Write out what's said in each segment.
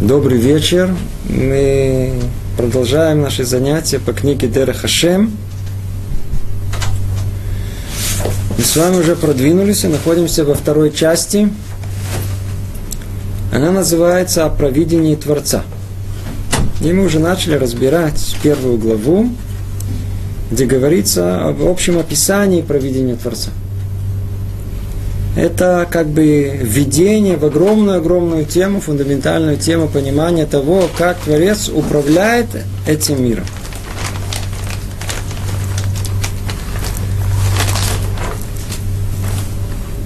Добрый вечер. Мы продолжаем наши занятия по книге Дера Хашем. Мы с вами уже продвинулись и находимся во второй части. Она называется «О провидении Творца». И мы уже начали разбирать первую главу, где говорится об общем описании провидения Творца – это как бы введение в огромную-огромную тему, фундаментальную тему понимания того, как Творец управляет этим миром.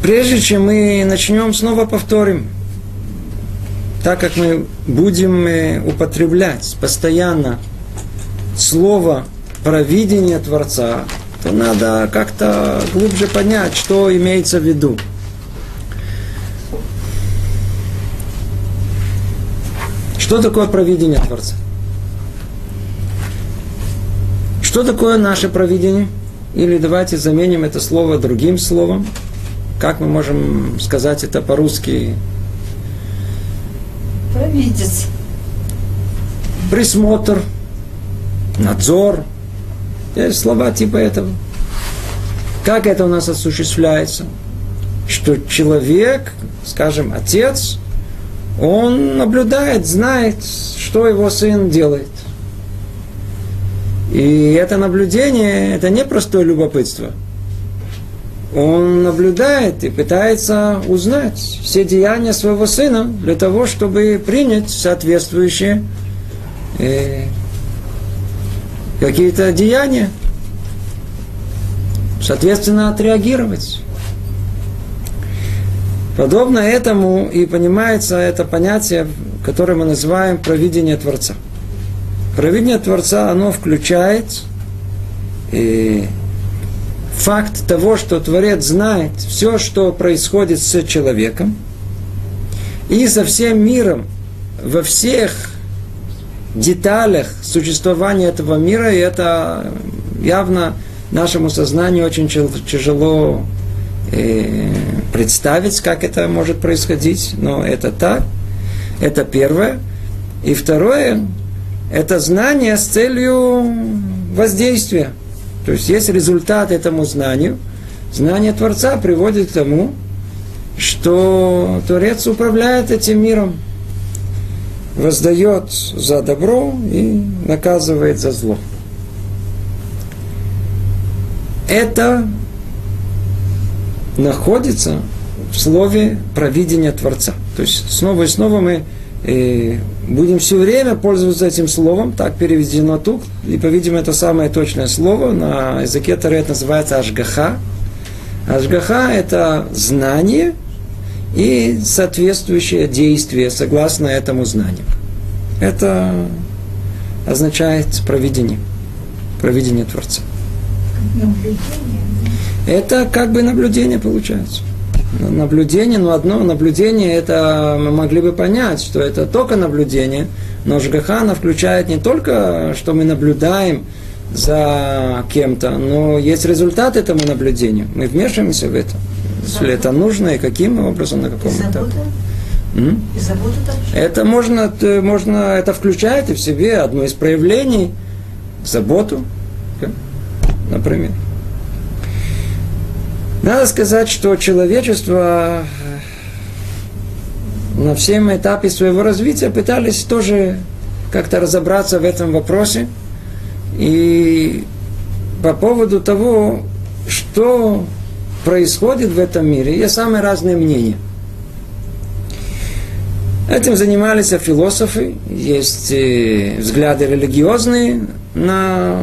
Прежде чем мы начнем, снова повторим. Так как мы будем э, употреблять постоянно слово провидение Творца, то надо как-то глубже понять, что имеется в виду. Что такое провидение Творца? Что такое наше провидение? Или давайте заменим это слово другим словом. Как мы можем сказать это по-русски? Провидец. Присмотр, надзор. Есть слова типа этого. Как это у нас осуществляется? Что человек, скажем, отец, он наблюдает, знает, что его сын делает. И это наблюдение, это не простое любопытство. Он наблюдает и пытается узнать все деяния своего сына для того, чтобы принять соответствующие э, какие-то деяния, соответственно, отреагировать. Подобно этому и понимается это понятие, которое мы называем провидение Творца. Провидение Творца, оно включает и факт того, что Творец знает все, что происходит с человеком, и со всем миром, во всех деталях существования этого мира, и это явно нашему сознанию очень тяжело представить, как это может происходить, но это так. Это первое. И второе, это знание с целью воздействия. То есть есть результат этому знанию. Знание Творца приводит к тому, что Творец управляет этим миром, воздает за добро и наказывает за зло. Это находится в слове провидения Творца. То есть снова и снова мы э, будем все время пользоваться этим словом, так переведено тут, и, по-видимому, это самое точное слово, на языке Таре это называется Ашгаха. Ашгаха – это знание и соответствующее действие согласно этому знанию. Это означает провидение, провидение Творца. Наблюдение это как бы наблюдение получается. Наблюдение, но одно наблюдение, это мы могли бы понять, что это только наблюдение, но Жгахана включает не только, что мы наблюдаем за кем-то, но есть результат этому наблюдению. Мы вмешиваемся в это. Если это нужно, и каким образом, на каком этапе. Это можно, можно, это включает в себе одно из проявлений заботу, например. Надо сказать, что человечество э, на всем этапе своего развития пытались тоже как-то разобраться в этом вопросе. И по поводу того, что происходит в этом мире, есть самые разные мнения. Этим занимались философы, есть э, взгляды религиозные на,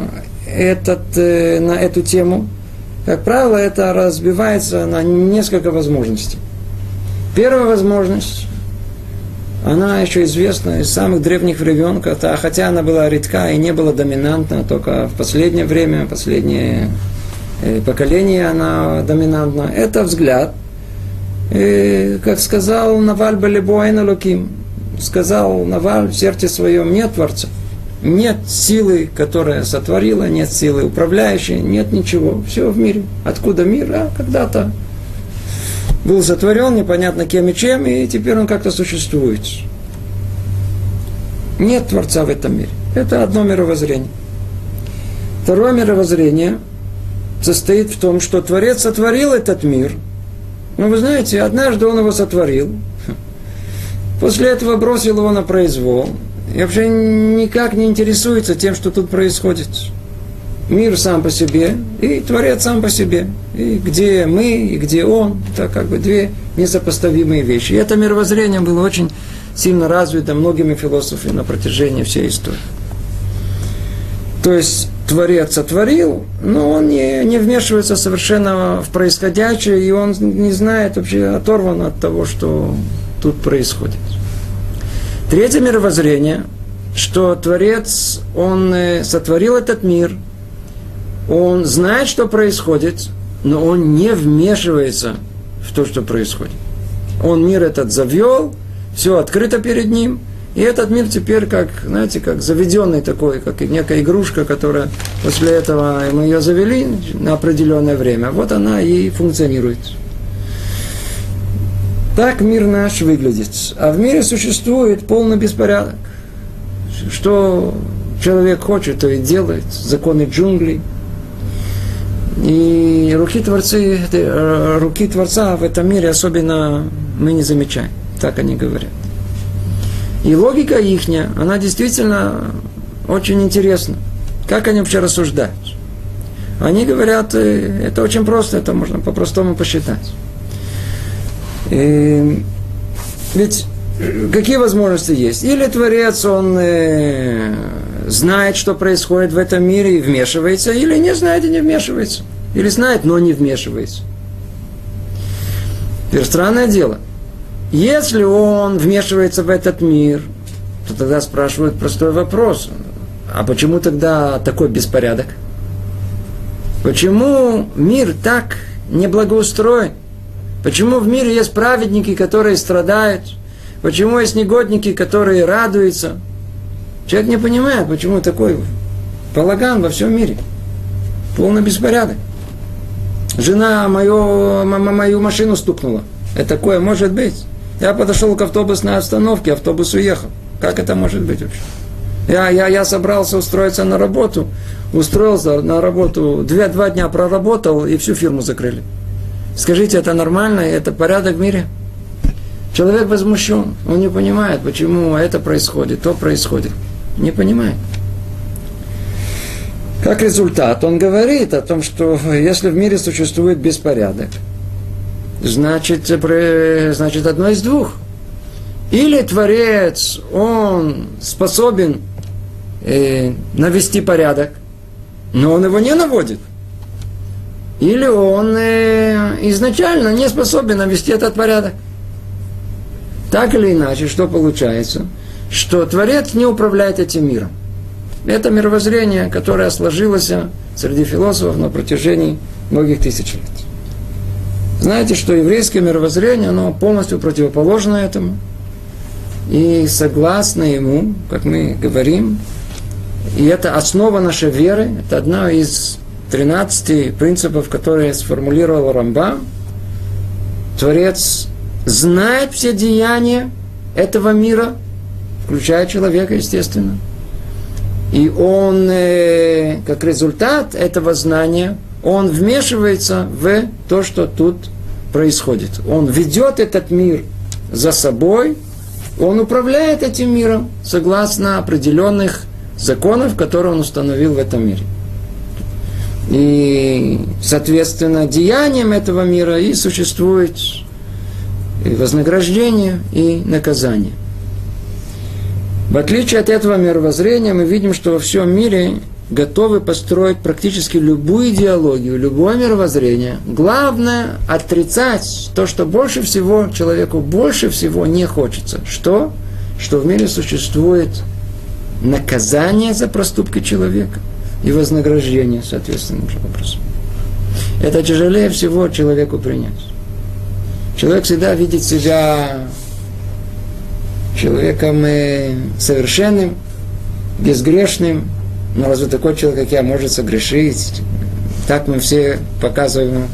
этот, э, на эту тему – как правило, это разбивается на несколько возможностей. Первая возможность, она еще известна из самых древних времен, хотя она была редка и не была доминантна, только в последнее время, последнее э, поколение она доминантна. Это взгляд, и, как сказал Наваль Балибуайна Луким, сказал Наваль в сердце своем нет Творца – нет силы, которая сотворила, нет силы управляющей, нет ничего. Все в мире. Откуда мир? А когда-то был сотворен, непонятно кем и чем, и теперь он как-то существует. Нет Творца в этом мире. Это одно мировоззрение. Второе мировоззрение состоит в том, что Творец сотворил этот мир. Но вы знаете, однажды он его сотворил. После этого бросил его на произвол. И вообще никак не интересуется тем, что тут происходит. Мир сам по себе и Творец сам по себе. И где мы, и где он. Это как бы две несопоставимые вещи. И это мировоззрение было очень сильно развито многими философами на протяжении всей истории. То есть Творец сотворил, но он не, не вмешивается совершенно в происходящее, и он не знает, вообще оторван от того, что тут происходит. Третье мировоззрение, что Творец, он э, сотворил этот мир, он знает, что происходит, но он не вмешивается в то, что происходит. Он мир этот завел, все открыто перед ним – и этот мир теперь как, знаете, как заведенный такой, как некая игрушка, которая после этого мы ее завели на определенное время. Вот она и функционирует. Так мир наш выглядит. А в мире существует полный беспорядок. Что человек хочет, то и делает. Законы джунглей. И руки, творцы, э, руки Творца в этом мире особенно мы не замечаем. Так они говорят. И логика ихняя, она действительно очень интересна. Как они вообще рассуждают? Они говорят, э, это очень просто, это можно по-простому посчитать. И ведь э, какие возможности есть? Или Творец, он э, знает, что происходит в этом мире и вмешивается, или не знает и не вмешивается. Или знает, но не вмешивается. Теперь странное дело – если он вмешивается в этот мир, то тогда спрашивают простой вопрос. А почему тогда такой беспорядок? Почему мир так неблагоустроен? Почему в мире есть праведники, которые страдают? Почему есть негодники, которые радуются? Человек не понимает, почему такой балаган во всем мире. Полный беспорядок. Жена мою, мою машину стукнула. Это такое может быть. Я подошел к автобусной остановке, автобус уехал. Как это может быть вообще? Я, я, я собрался устроиться на работу, устроился на работу, две, два дня проработал и всю фирму закрыли. Скажите, это нормально, это порядок в мире? Человек возмущен, он не понимает, почему это происходит, то происходит. Не понимает. Как результат, он говорит о том, что если в мире существует беспорядок, значит, значит одно из двух. Или Творец, он способен э, навести порядок, но он его не наводит. Или он э, изначально не способен навести этот порядок. Так или иначе, что получается? Что Творец не управляет этим миром. Это мировоззрение, которое сложилось среди философов на протяжении многих тысяч лет. Знаете, что еврейское мировоззрение, оно полностью противоположно этому. И согласно ему, как мы говорим, и это основа нашей веры, это одна из 13 принципов, которые сформулировал Рамба. Творец знает все деяния этого мира, включая человека, естественно. И он, э, как результат этого знания, он вмешивается в то, что тут происходит. Он ведет этот мир за собой, он управляет этим миром согласно определенных законов, которые он установил в этом мире. И, соответственно, деянием этого мира и существует и вознаграждение, и наказание. В отличие от этого мировоззрения, мы видим, что во всем мире готовы построить практически любую идеологию, любое мировоззрение. Главное отрицать то, что больше всего человеку больше всего не хочется. Что? Что в мире существует наказание за проступки человека и вознаграждение соответственным же образом. Это тяжелее всего человеку принять. Человек всегда видит себя человеком э, совершенным, безгрешным, но разве такой человек, как я, может согрешить? Так мы все показываем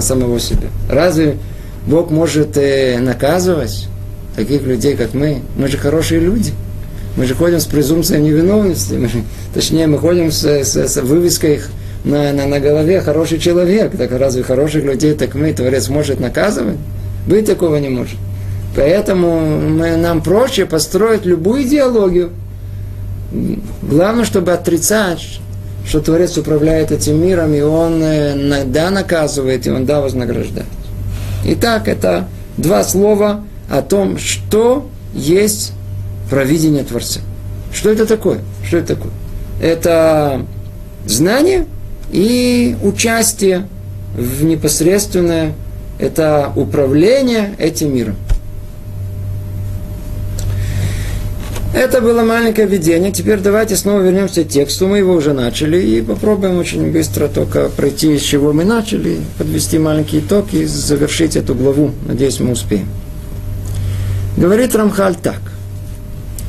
самого себя. Разве Бог может э, наказывать таких людей, как мы? Мы же хорошие люди. Мы же ходим с презумпцией невиновности. Мы, точнее, мы ходим с, с, с вывеской на, на, на голове «хороший человек». Так разве хороших людей так мы, Творец, может наказывать? Быть такого не может. Поэтому мы, нам проще построить любую идеологию. Главное, чтобы отрицать, что Творец управляет этим миром, и Он э, да наказывает, и Он да вознаграждает. Итак, это два слова о том, что есть провидение Творца. Что это такое? Что это такое? Это знание и участие в непосредственное, это управление этим миром. Это было маленькое введение. Теперь давайте снова вернемся к тексту. Мы его уже начали и попробуем очень быстро только пройти, с чего мы начали, подвести маленький итог и завершить эту главу. Надеюсь, мы успеем. Говорит Рамхаль так.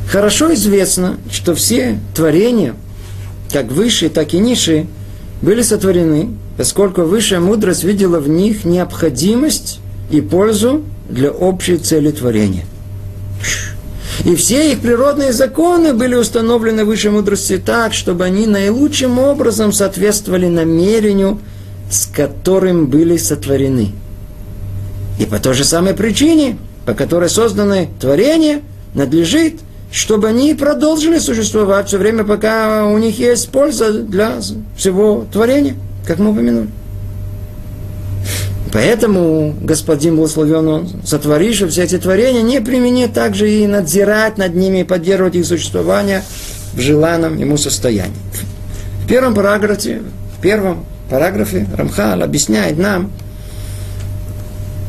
Хорошо известно, что все творения, как высшие, так и низшие, были сотворены, поскольку высшая мудрость видела в них необходимость и пользу для общей цели творения – и все их природные законы были установлены высшей мудрости так, чтобы они наилучшим образом соответствовали намерению, с которым были сотворены. И по той же самой причине, по которой созданы творения, надлежит, чтобы они продолжили существовать все время, пока у них есть польза для всего творения, как мы упомянули. Поэтому господин благословен он, сотворивший все эти творения, не применит также и надзирать над ними и поддерживать их существование в желанном ему состоянии. В первом параграфе, в первом параграфе Рамхал объясняет нам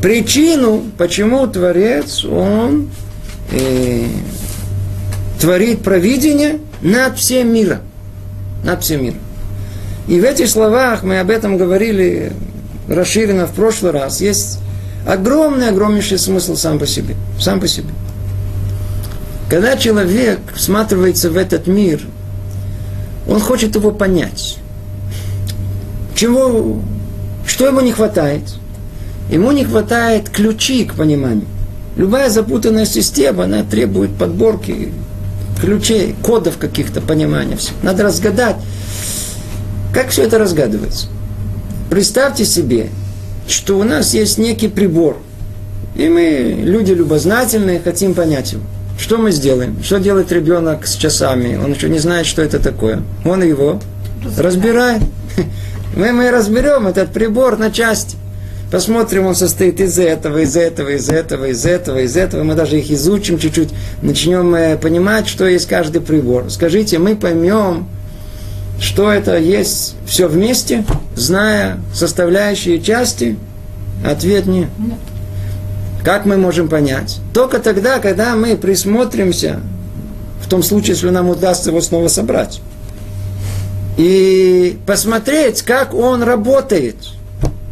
причину, почему Творец, он э, творит провидение над всем миром. Над всем миром. И в этих словах мы об этом говорили расширено в прошлый раз, есть огромный, огромнейший смысл сам по себе. Сам по себе. Когда человек всматривается в этот мир, он хочет его понять. Чего, что ему не хватает? Ему не хватает ключи к пониманию. Любая запутанная система, она требует подборки ключей, кодов каких-то понимания. Надо разгадать, как все это разгадывается. Представьте себе, что у нас есть некий прибор, и мы, люди любознательные, хотим понять его. Что мы сделаем? Что делает ребенок с часами? Он еще не знает, что это такое. Он его разбирает. Мы, мы разберем этот прибор на части. Посмотрим, он состоит из этого, из этого, из этого, из этого, из этого. Мы даже их изучим чуть-чуть. Начнем э, понимать, что есть каждый прибор. Скажите, мы поймем, что это есть все вместе, зная составляющие части? Ответ нет. Как мы можем понять? Только тогда, когда мы присмотримся, в том случае, если нам удастся его снова собрать, и посмотреть, как он работает.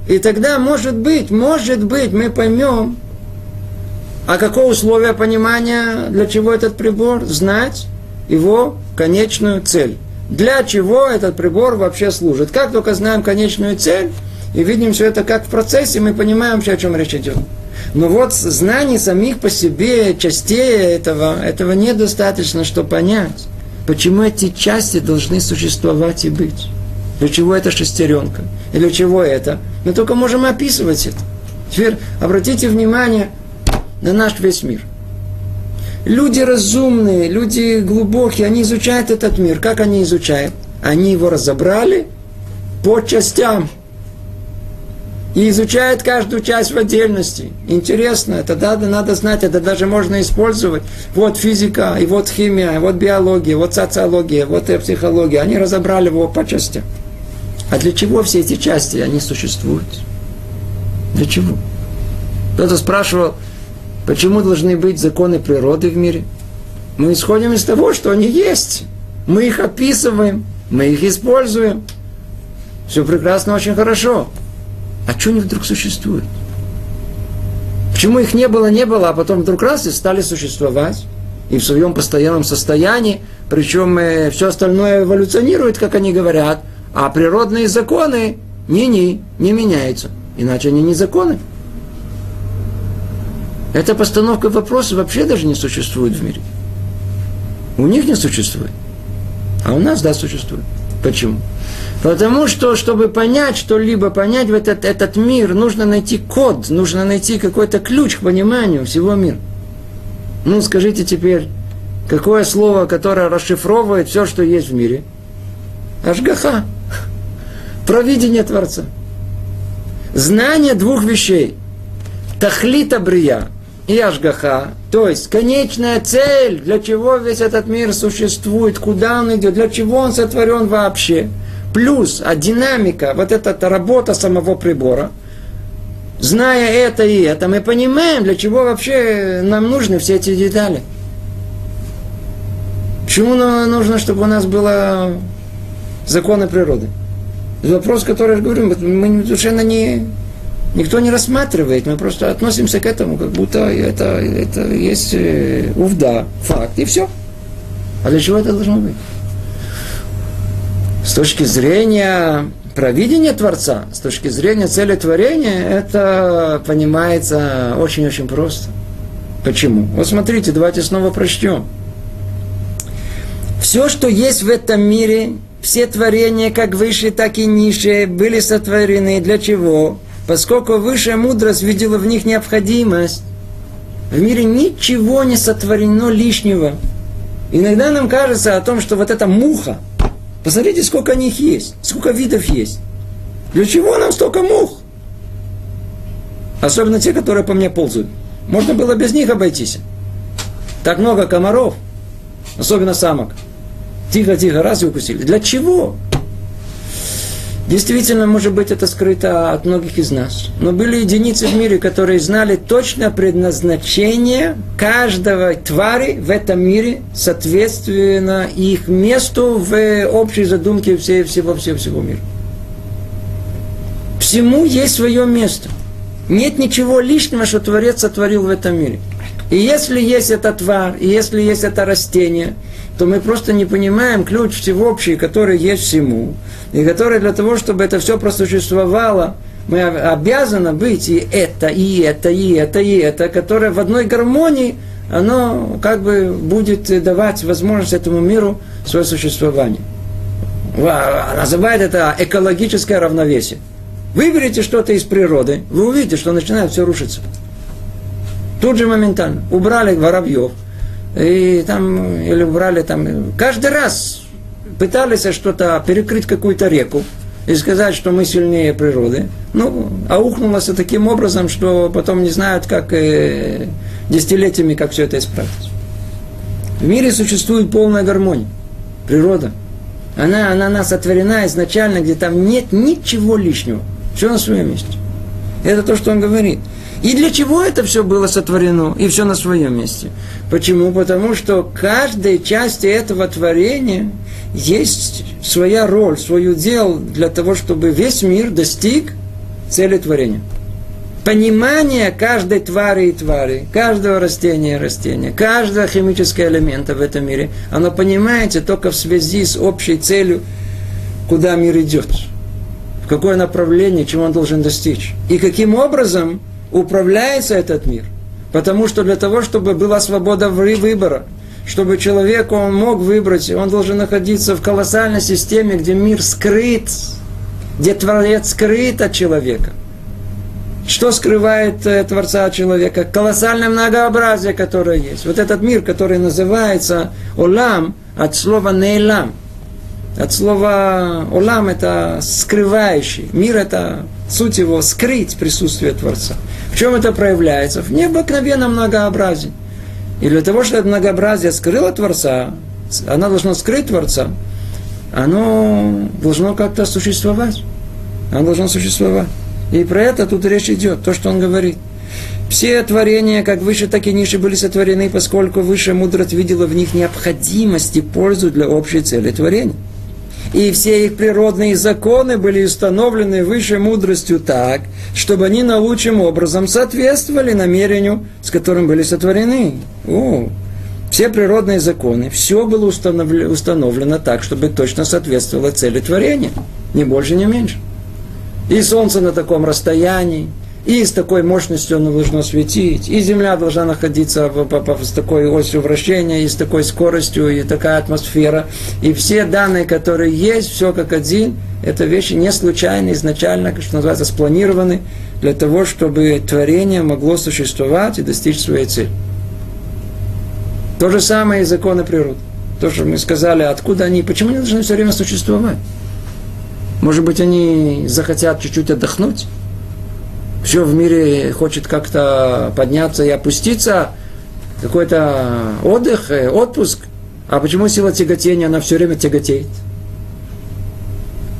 И тогда, может быть, может быть, мы поймем, а какое условие понимания, для чего этот прибор, знать его конечную цель для чего этот прибор вообще служит. Как только знаем конечную цель и видим все это как в процессе, мы понимаем вообще, о чем речь идет. Но вот знаний самих по себе, частей этого, этого недостаточно, чтобы понять, почему эти части должны существовать и быть. Для чего эта шестеренка? И для чего это? Мы только можем описывать это. Теперь обратите внимание на наш весь мир – Люди разумные, люди глубокие, они изучают этот мир. Как они изучают? Они его разобрали по частям. И изучают каждую часть в отдельности. Интересно, это надо, надо знать, это даже можно использовать. Вот физика, и вот химия, и вот биология, вот социология, вот и психология. Они разобрали его по частям. А для чего все эти части, они существуют? Для чего? Кто-то спрашивал, Почему должны быть законы природы в мире? Мы исходим из того, что они есть. Мы их описываем, мы их используем. Все прекрасно, очень хорошо. А что они вдруг существуют? Почему их не было, не было, а потом вдруг раз и стали существовать? И в своем постоянном состоянии, причем э, все остальное эволюционирует, как они говорят, а природные законы не-не, не меняются. Иначе они не законы. Эта постановка вопроса вообще даже не существует в мире. У них не существует. А у нас, да, существует. Почему? Потому что, чтобы понять что-либо, понять этот, этот мир, нужно найти код, нужно найти какой-то ключ к пониманию всего мира. Ну, скажите теперь, какое слово, которое расшифровывает все, что есть в мире? Ашгаха. Провидение Творца. Знание двух вещей. Тахлита брия и Ашгаха. То есть, конечная цель, для чего весь этот мир существует, куда он идет, для чего он сотворен вообще – плюс а динамика, вот эта работа самого прибора, зная это и это, мы понимаем, для чего вообще нам нужны все эти детали. Почему нам нужно, чтобы у нас было законы природы? Вопрос, который я говорю, мы совершенно не, никто не рассматривает, мы просто относимся к этому, как будто это, это есть э, увда, факт, и все. А для чего это должно быть? С точки зрения провидения Творца, с точки зрения цели творения, это понимается очень-очень просто. Почему? Вот смотрите, давайте снова прочтем. Все, что есть в этом мире, все творения, как выше, так и ниже, были сотворены для чего? Поскольку высшая мудрость видела в них необходимость. В мире ничего не сотворено лишнего. Иногда нам кажется о том, что вот эта муха, Посмотрите, сколько них есть, сколько видов есть. Для чего нам столько мух? Особенно те, которые по мне ползают. Можно было без них обойтись. Так много комаров, особенно самок. Тихо-тихо, раз и укусили. Для чего? Действительно, может быть, это скрыто от многих из нас. Но были единицы в мире, которые знали точно предназначение каждого твари в этом мире, соответственно их месту в общей задумке всего, всего, всего, всего мира. Всему есть свое место. Нет ничего лишнего, что Творец сотворил в этом мире. И если есть эта тварь, и если есть это растение, то мы просто не понимаем ключ всеобщий, который есть всему, и который для того, чтобы это все просуществовало, мы обязаны быть и это, и это, и это, и это, которое в одной гармонии, оно как бы будет давать возможность этому миру свое существование. Называют это экологическое равновесие. Выберите что-то из природы, вы увидите, что начинает все рушиться. Тут же моментально. Убрали воробьев, и там, или убрали там, каждый раз пытались что-то перекрыть какую-то реку и сказать, что мы сильнее природы. Ну, аухнулось таким образом, что потом не знают, как э, десятилетиями, как все это исправить. В мире существует полная гармония. Природа. Она, она нас отворена изначально, где там нет ничего лишнего. Все на своем месте. Это то, что он говорит. И для чего это все было сотворено? И все на своем месте. Почему? Потому что каждой части этого творения есть своя роль, свое дело для того, чтобы весь мир достиг цели творения. Понимание каждой твари и твари, каждого растения и растения, каждого химического элемента в этом мире, оно понимается только в связи с общей целью, куда мир идет, в какое направление, чего он должен достичь. И каким образом управляется этот мир. Потому что для того, чтобы была свобода выбора, чтобы человек он мог выбрать, он должен находиться в колоссальной системе, где мир скрыт, где Творец скрыт от человека. Что скрывает э, Творца от человека? Колоссальное многообразие, которое есть. Вот этот мир, который называется Олам, от слова Нейлам – от слова «олам» – это скрывающий. Мир – это суть его скрыть присутствие Творца. В чем это проявляется? В необыкновенном многообразии. И для того, чтобы это многообразие скрыло Творца, оно должно скрыть Творца, оно должно как-то существовать. Оно должно существовать. И про это тут речь идет, то, что он говорит. Все творения, как выше, так и ниже, были сотворены, поскольку высшая мудрость видела в них необходимость и пользу для общей цели творения и все их природные законы были установлены высшей мудростью так, чтобы они наилучшим образом соответствовали намерению, с которым были сотворены. О, все природные законы, все было установлено, установлено так, чтобы точно соответствовало цели творения, ни больше, ни меньше. И солнце на таком расстоянии, и с такой мощностью оно должно светить, и Земля должна находиться в, в, в, с такой осью вращения, и с такой скоростью, и такая атмосфера. И все данные, которые есть, все как один, это вещи не случайно, изначально, что называется, спланированы для того, чтобы творение могло существовать и достичь своей цели. То же самое и законы природы. То, что мы сказали, откуда они, почему они должны все время существовать? Может быть, они захотят чуть-чуть отдохнуть? Все в мире хочет как-то подняться и опуститься, какой-то отдых, э, отпуск. А почему сила тяготения, она все время тяготеет?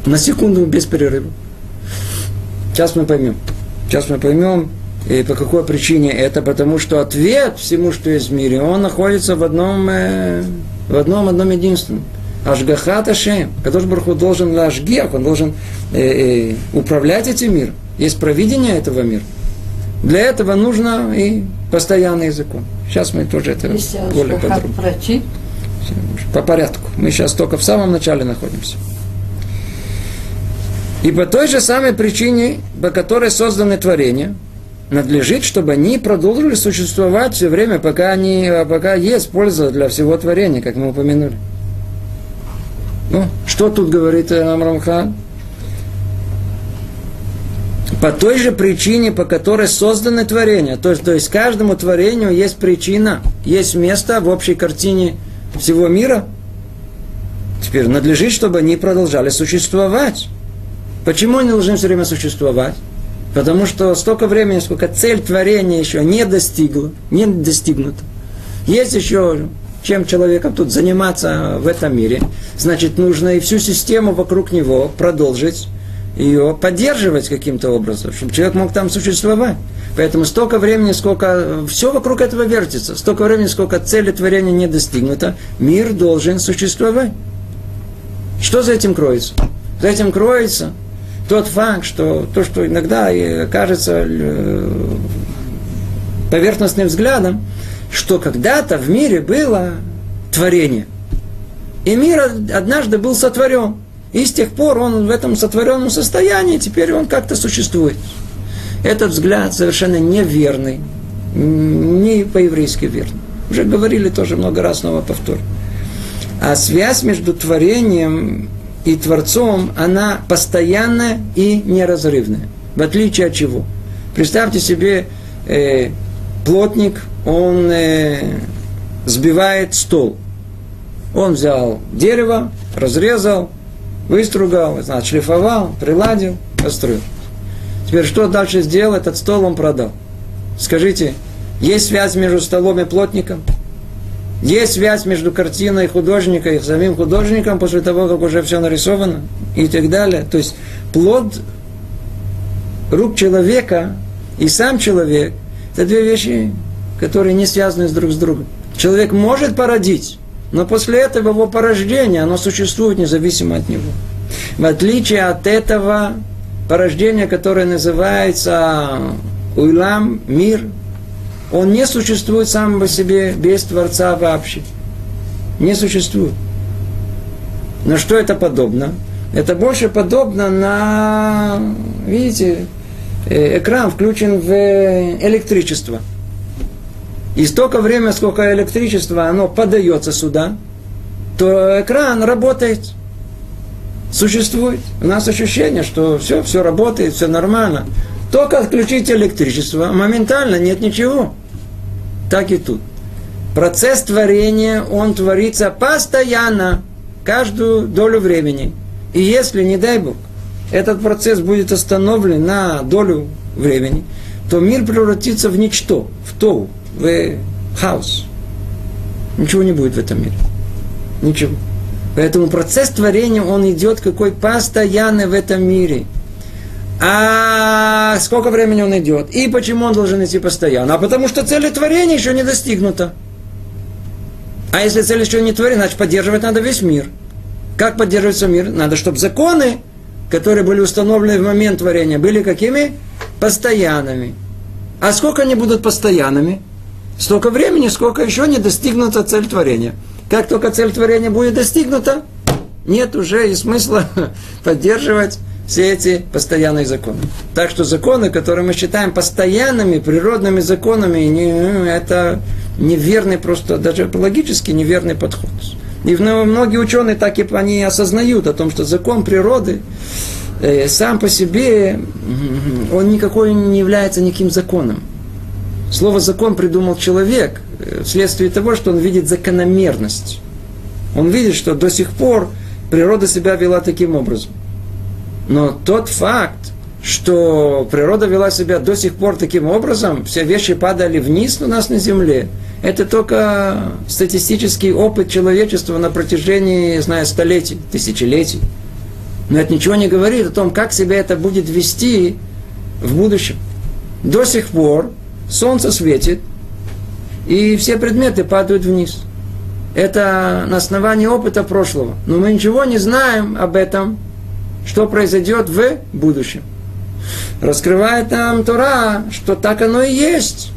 На секунду без перерыва. Сейчас мы поймем. Сейчас мы поймем, и по какой причине это. Потому что ответ всему, что есть в мире, он находится в одном, э, в одном, одном единственном. Ашгахат Ашем. Кадош Барху должен лашгех, он должен э, э, управлять этим миром. Есть провидение этого мира. Для этого нужно и постоянный закон. Сейчас мы тоже это Если более подробно. Врачи. По порядку. Мы сейчас только в самом начале находимся. И по той же самой причине, по которой созданы творения, надлежит, чтобы они продолжили существовать все время, пока, они, пока есть польза для всего творения, как мы упомянули. Ну, что тут говорит нам Рамхан? По той же причине, по которой созданы творения. То есть, то есть каждому творению есть причина, есть место в общей картине всего мира. Теперь надлежит, чтобы они продолжали существовать. Почему они должны все время существовать? Потому что столько времени, сколько цель творения еще не достигла, не достигнута. Есть еще чем человеком тут заниматься в этом мире. Значит, нужно и всю систему вокруг него продолжить, ее поддерживать каким-то образом, чтобы человек мог там существовать. Поэтому столько времени, сколько все вокруг этого вертится, столько времени, сколько цели творения не достигнута, мир должен существовать. Что за этим кроется? За этим кроется тот факт, что то, что иногда кажется э, поверхностным взглядом, что когда-то в мире было творение. И мир однажды был сотворен. И с тех пор он в этом сотворенном состоянии, теперь он как-то существует. Этот взгляд совершенно неверный, не по-еврейски верный. Уже говорили тоже много раз, снова повтор. А связь между творением и Творцом, она постоянная и неразрывная. В отличие от чего? Представьте себе, э, плотник, он э, сбивает стол. Он взял дерево, разрезал, выстругал, значит, шлифовал, приладил, построил. Теперь что дальше сделал? Этот стол он продал. Скажите, есть связь между столом и плотником? Есть связь между картиной художника и самим художником после того, как уже все нарисовано и так далее. То есть плод рук человека и сам человек – это две вещи, которые не связаны друг с другом. Человек может породить, но после этого его порождение, оно существует независимо от него. В отличие от этого порождения, которое называется уйлам, мир, он не существует сам по себе без Творца вообще. Не существует. На что это подобно? Это больше подобно на, видите, э, экран включен в электричество. И столько времени, сколько электричества оно подается сюда, то экран работает, существует. У нас ощущение, что все, все работает, все нормально. Только отключить электричество, моментально нет ничего. Так и тут. Процесс творения, он творится постоянно, каждую долю времени. И если, не дай Бог, этот процесс будет остановлен на долю времени, то мир превратится в ничто, в то, в хаос. Ничего не будет в этом мире. Ничего. Поэтому процесс творения, он идет какой постоянный в этом мире – а сколько времени он идет? И почему он должен идти постоянно? А потому что цель творения еще не достигнута. А если цель еще не творена, значит поддерживать надо весь мир. Как поддерживается мир? Надо, чтобы законы, которые были установлены в момент творения, были какими? Постоянными. А сколько они будут постоянными? Столько времени, сколько еще не достигнута цель творения. Как только цель творения будет достигнута, нет уже и смысла поддерживать все эти постоянные законы. Так что законы, которые мы считаем постоянными, природными законами, не, ну, это неверный просто, даже логически неверный подход. И многие ученые так и они осознают о том, что закон природы э, сам по себе, он никакой не является никаким законом. Слово закон придумал человек э, вследствие того, что он видит закономерность. Он видит, что до сих пор природа себя вела таким образом. Но тот факт, что природа вела себя до сих пор таким образом, все вещи падали вниз у нас на земле, это только статистический опыт человечества на протяжении, знаю, столетий, тысячелетий. Но это ничего не говорит о том, как себя это будет вести в будущем. До сих пор солнце светит, и все предметы падают вниз. Это на основании опыта прошлого. Но мы ничего не знаем об этом, что произойдет в будущем. Раскрывает нам Тора, что так оно и есть.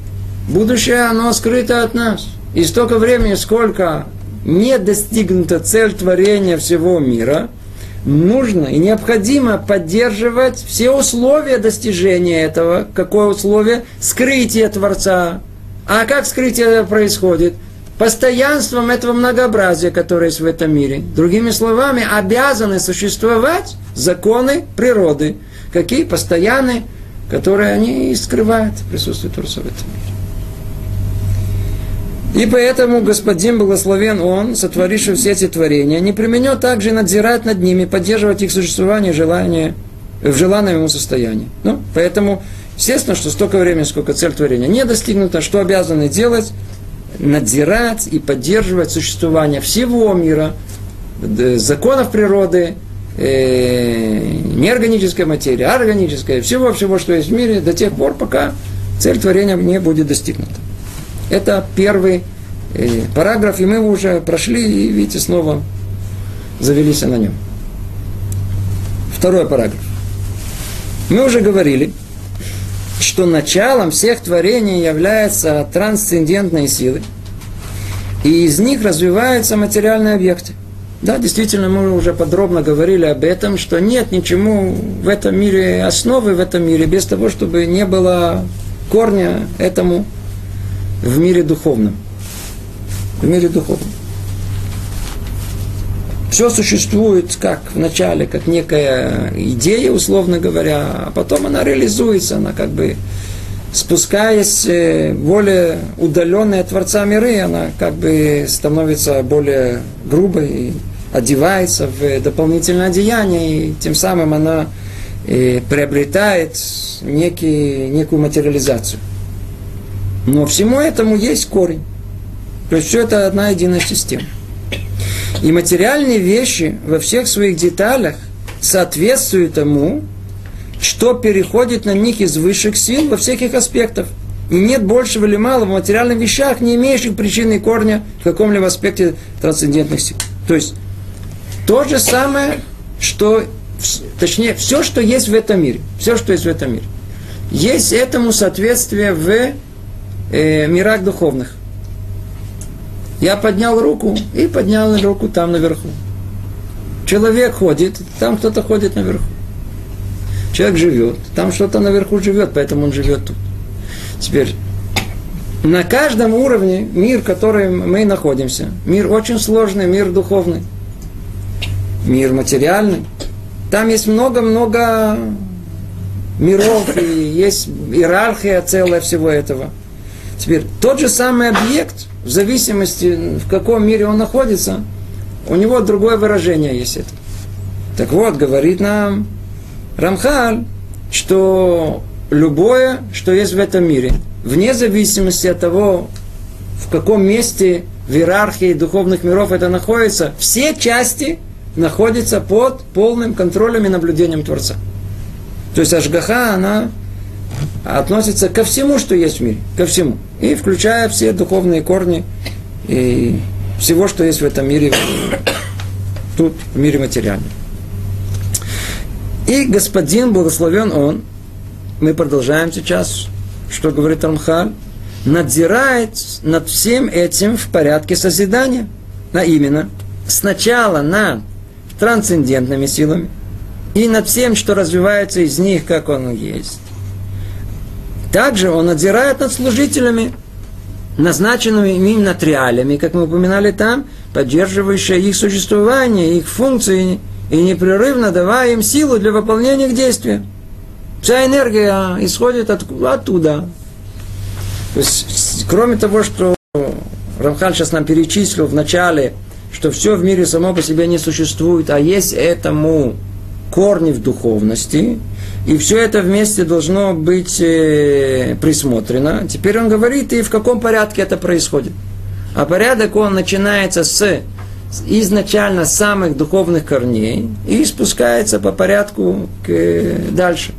Будущее, оно скрыто от нас. И столько времени, сколько не достигнута цель творения всего мира, нужно и необходимо поддерживать все условия достижения этого. Какое условие? Скрытие Творца. А как скрытие происходит? Постоянством этого многообразия, которое есть в этом мире. Другими словами, обязаны существовать законы природы. Какие? Постоянные, которые они скрывают присутствие Творца в этом мире. И поэтому Господин благословен Он, сотворивший все эти творения, не применет также надзирать над ними, поддерживать их существование, желание, в желанном ему состоянии. Ну, поэтому, естественно, что столько времени, сколько цель творения не достигнута, что обязаны делать? Надзирать и поддерживать существование всего мира, законов природы, э, неорганической материи, органической, всего-всего, что есть в мире, до тех пор, пока цель творения не будет достигнута. Это первый э, параграф, и мы его уже прошли, и видите, снова завелись на нем. Второй параграф. Мы уже говорили, что началом всех творений являются трансцендентные силы, и из них развиваются материальные объекты. Да, действительно, мы уже подробно говорили об этом, что нет ничему в этом мире, основы в этом мире, без того, чтобы не было корня этому в мире духовном. В мире духовном. Все существует как в начале, как некая идея, условно говоря, а потом она реализуется, она как бы спускаясь э, более удаленные от Творца миры, она как бы становится более грубой и одевается в дополнительное одеяние, и тем самым она э, приобретает некий, некую материализацию. Но всему этому есть корень. То есть все это одна единая система. И материальные вещи во всех своих деталях соответствуют тому, что переходит на них из высших сил во всех их аспектах. И нет большего или малого в материальных вещах, не имеющих причины и корня в каком-либо аспекте трансцендентных сил. То есть, то же самое, что, точнее, все, что есть в этом мире, все, что есть в этом мире, есть этому соответствие в э, мирах духовных. Я поднял руку и поднял руку там наверху. Человек ходит, там кто-то ходит наверху. Человек живет, там что-то наверху живет, поэтому он живет тут. Теперь, на каждом уровне мир, в котором мы находимся, мир очень сложный, мир духовный, мир материальный, там есть много-много миров, и есть иерархия целая всего этого – Теперь тот же самый объект, в зависимости, в каком мире он находится, у него другое выражение есть это. Так вот, говорит нам Рамхаль, что любое, что есть в этом мире, вне зависимости от того, в каком месте в иерархии духовных миров это находится, все части находятся под полным контролем и наблюдением Творца. То есть Ашгаха, она относится ко всему, что есть в мире, ко всему. И включая все духовные корни и всего, что есть в этом мире, тут, в мире материальном. И господин, благословен он, мы продолжаем сейчас, что говорит Рамхаль, надзирает над всем этим в порядке созидания. А именно, сначала над трансцендентными силами, и над всем, что развивается из них, как он есть. Также он надзирает над служителями, назначенными им нотриалями, как мы упоминали там, поддерживающие их существование, их функции, и непрерывно давая им силу для выполнения их действия. Вся энергия исходит от, оттуда. То есть, кроме того, что Рамхан сейчас нам перечислил в начале, что все в мире само по себе не существует, а есть этому корни в духовности, и все это вместе должно быть э, присмотрено. Теперь он говорит, и в каком порядке это происходит. А порядок он начинается с изначально самых духовных корней и спускается по порядку к, дальше.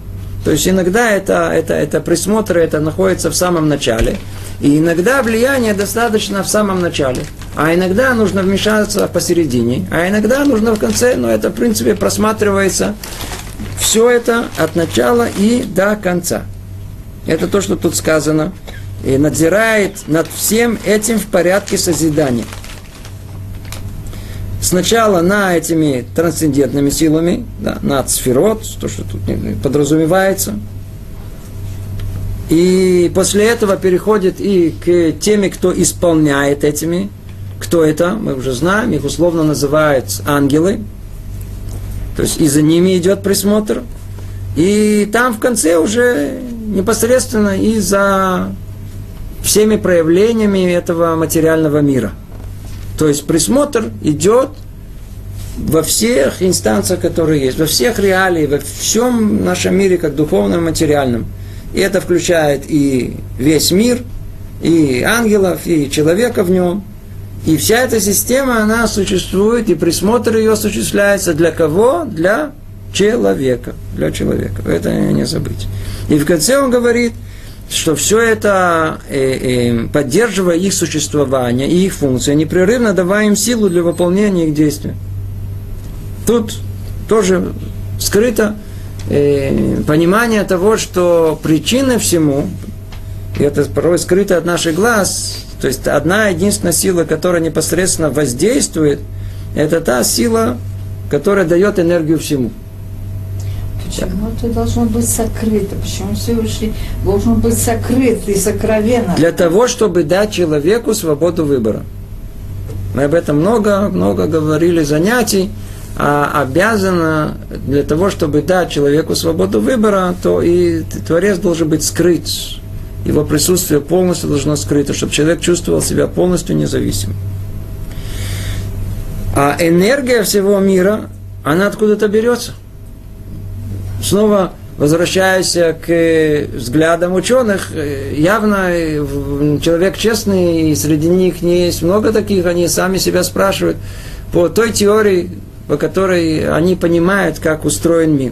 То есть иногда это, это, это присмотр, это находится в самом начале. И иногда влияние достаточно в самом начале. А иногда нужно вмешаться посередине. А иногда нужно в конце. Но это, в принципе, просматривается все это от начала и до конца. Это то, что тут сказано. И надзирает над всем этим в порядке созидания сначала на этими трансцендентными силами, да, над сферот, то, что тут подразумевается. И после этого переходит и к теми, кто исполняет этими. Кто это? Мы уже знаем, их условно называют ангелы. То есть и за ними идет присмотр. И там в конце уже непосредственно и за всеми проявлениями этого материального мира – то есть присмотр идет во всех инстанциях, которые есть, во всех реалиях, во всем нашем мире, как духовном, материальном. И это включает и весь мир, и ангелов, и человека в нем. И вся эта система, она существует, и присмотр ее осуществляется для кого? Для человека. Для человека. Это не забыть. И в конце он говорит – что все это, э, э, поддерживая их существование и их функции, непрерывно давая им силу для выполнения их действий. Тут тоже скрыто э, понимание того, что причина всему, и это порой скрыто от наших глаз, то есть одна единственная сила, которая непосредственно воздействует, это та сила, которая дает энергию всему. Почему это должно быть сокрыто? Почему Всевышний должен быть сокрыт и сокровенно? Для того, чтобы дать человеку свободу выбора. Мы об этом много, много говорили занятий. А обязано для того, чтобы дать человеку свободу выбора, то и Творец должен быть скрыт. Его присутствие полностью должно скрыто, чтобы человек чувствовал себя полностью независимым. А энергия всего мира, она откуда-то берется снова возвращаясь к взглядам ученых, явно человек честный, и среди них не есть много таких, они сами себя спрашивают по той теории, по которой они понимают, как устроен мир.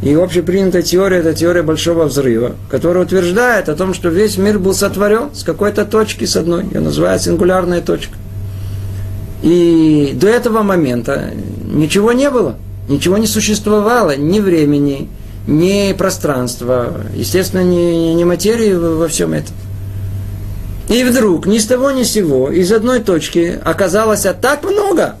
И общепринятая теория – это теория большого взрыва, которая утверждает о том, что весь мир был сотворен с какой-то точки, с одной. Ее называют сингулярная точка. И до этого момента ничего не было – Ничего не существовало, ни времени, ни пространства, естественно, ни, ни материи во всем этом. И вдруг ни с того ни с сего из одной точки оказалось а так много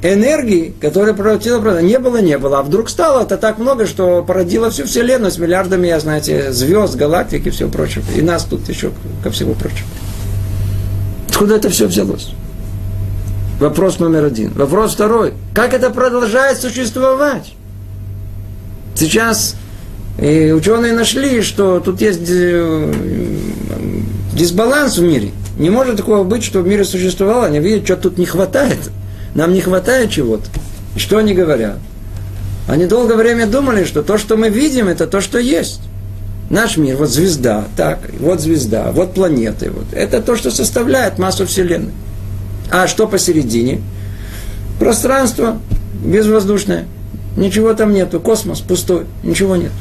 энергии, которая превратила, не было, не было, а вдруг стало это так много, что породило всю Вселенную с миллиардами, я знаете, звезд, галактик и всего прочего. И нас тут еще ко всему прочему. Откуда это все взялось? Вопрос номер один. Вопрос второй. Как это продолжает существовать? Сейчас и ученые нашли, что тут есть э, дисбаланс в мире. Не может такого быть, что в мире существовало. Они видят, что тут не хватает. Нам не хватает чего-то. И что они говорят? Они долгое время думали, что то, что мы видим, это то, что есть. Наш мир, вот звезда, так, вот звезда, вот планеты, вот. Это то, что составляет массу Вселенной. А что посередине? Пространство безвоздушное. Ничего там нету. Космос пустой. Ничего нет.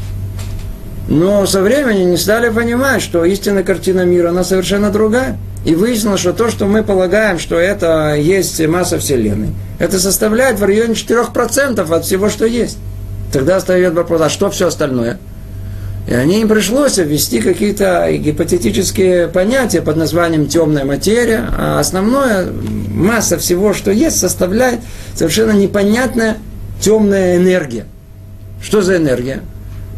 Но со временем не стали понимать, что истинная картина мира, она совершенно другая. И выяснилось, что то, что мы полагаем, что это есть масса Вселенной, это составляет в районе 4% от всего, что есть. Тогда остается вопрос, а что все остальное? И они им пришлось ввести какие-то гипотетические понятия под названием темная материя, а основное масса всего, что есть, составляет совершенно непонятное темная энергия. Что за энергия?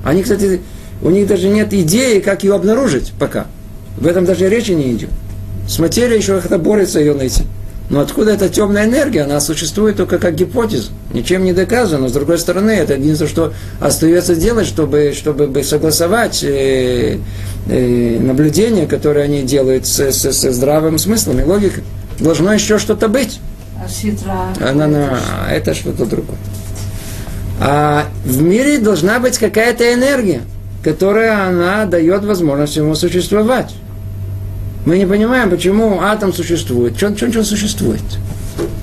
Они, кстати, у них даже нет идеи, как ее обнаружить пока. В этом даже речи не идет. С материей еще как-то борется ее найти. Но откуда эта темная энергия? Она существует только как гипотеза. Ничем не доказано. Но с другой стороны, это единственное, что остается делать, чтобы, чтобы согласовать э, э, наблюдения, которые они делают с, с, с здравым смыслом и логикой. Должно еще что-то быть. А ситра... Она, она, это что-то другое. А в мире должна быть какая-то энергия, которая она дает возможность ему существовать. Мы не понимаем, почему атом существует. Что он существует?